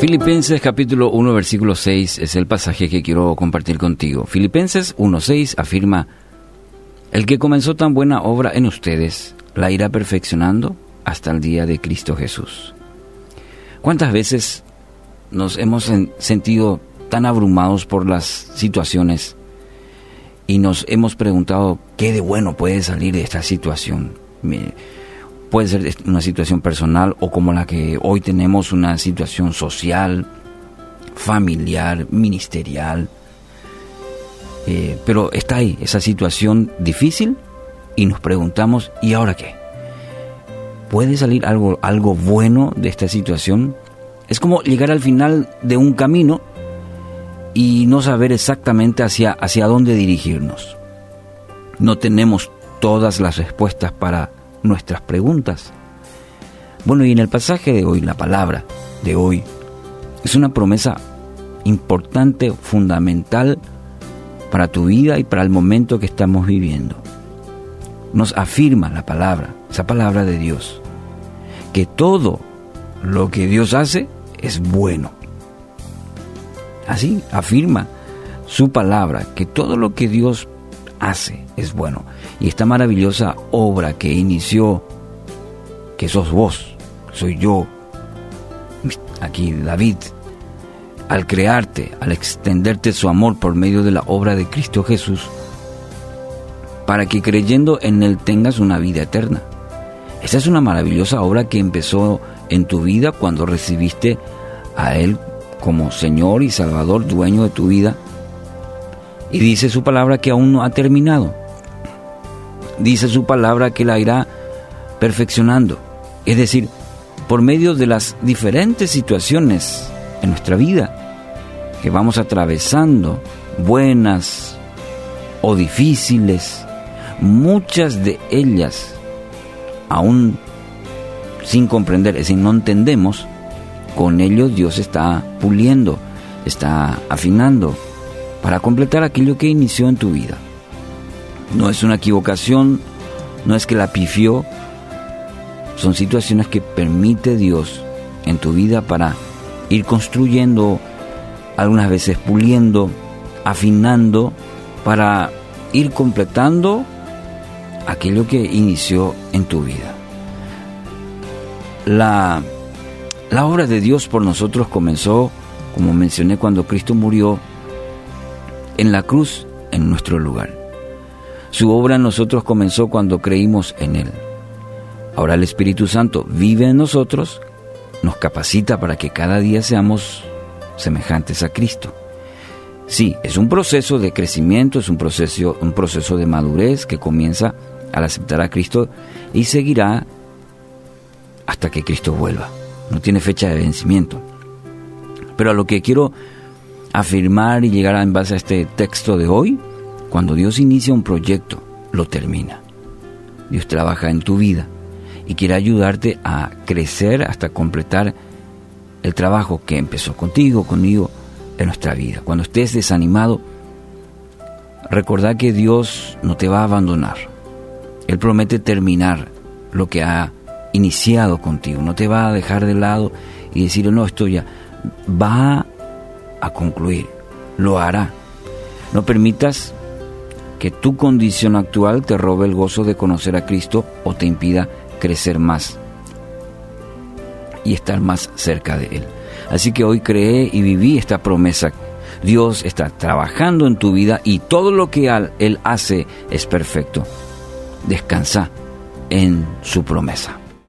Filipenses capítulo 1 versículo 6 es el pasaje que quiero compartir contigo. Filipenses 1.6 afirma, El que comenzó tan buena obra en ustedes, la irá perfeccionando hasta el día de Cristo Jesús. ¿Cuántas veces nos hemos sentido tan abrumados por las situaciones y nos hemos preguntado qué de bueno puede salir de esta situación? Puede ser una situación personal o como la que hoy tenemos, una situación social, familiar, ministerial. Eh, pero está ahí, esa situación difícil y nos preguntamos, ¿y ahora qué? ¿Puede salir algo, algo bueno de esta situación? Es como llegar al final de un camino y no saber exactamente hacia, hacia dónde dirigirnos. No tenemos todas las respuestas para nuestras preguntas. Bueno, y en el pasaje de hoy, la palabra de hoy, es una promesa importante, fundamental para tu vida y para el momento que estamos viviendo. Nos afirma la palabra, esa palabra de Dios, que todo lo que Dios hace es bueno. Así afirma su palabra, que todo lo que Dios hace es bueno. Y esta maravillosa obra que inició, que sos vos, soy yo, aquí David, al crearte, al extenderte su amor por medio de la obra de Cristo Jesús, para que creyendo en Él tengas una vida eterna. Esa es una maravillosa obra que empezó en tu vida cuando recibiste a Él como Señor y Salvador, dueño de tu vida. Y dice su palabra que aún no ha terminado dice su palabra que la irá perfeccionando. Es decir, por medio de las diferentes situaciones en nuestra vida que vamos atravesando, buenas o difíciles, muchas de ellas aún sin comprender, es decir, no entendemos, con ellos Dios está puliendo, está afinando para completar aquello que inició en tu vida. No es una equivocación, no es que la pifió, son situaciones que permite Dios en tu vida para ir construyendo, algunas veces puliendo, afinando, para ir completando aquello que inició en tu vida. La, la obra de Dios por nosotros comenzó, como mencioné, cuando Cristo murió en la cruz en nuestro lugar. Su obra en nosotros comenzó cuando creímos en Él. Ahora el Espíritu Santo vive en nosotros, nos capacita para que cada día seamos semejantes a Cristo. Sí, es un proceso de crecimiento, es un proceso, un proceso de madurez que comienza al aceptar a Cristo y seguirá hasta que Cristo vuelva. No tiene fecha de vencimiento. Pero a lo que quiero afirmar y llegar en base a este texto de hoy cuando Dios inicia un proyecto, lo termina. Dios trabaja en tu vida y quiere ayudarte a crecer hasta completar el trabajo que empezó contigo, conmigo, en nuestra vida. Cuando estés desanimado, recordá que Dios no te va a abandonar. Él promete terminar lo que ha iniciado contigo. No te va a dejar de lado y decir, no, esto ya va a concluir. Lo hará. No permitas que tu condición actual te robe el gozo de conocer a Cristo o te impida crecer más y estar más cerca de Él. Así que hoy creé y viví esta promesa. Dios está trabajando en tu vida y todo lo que Él hace es perfecto. Descansa en su promesa.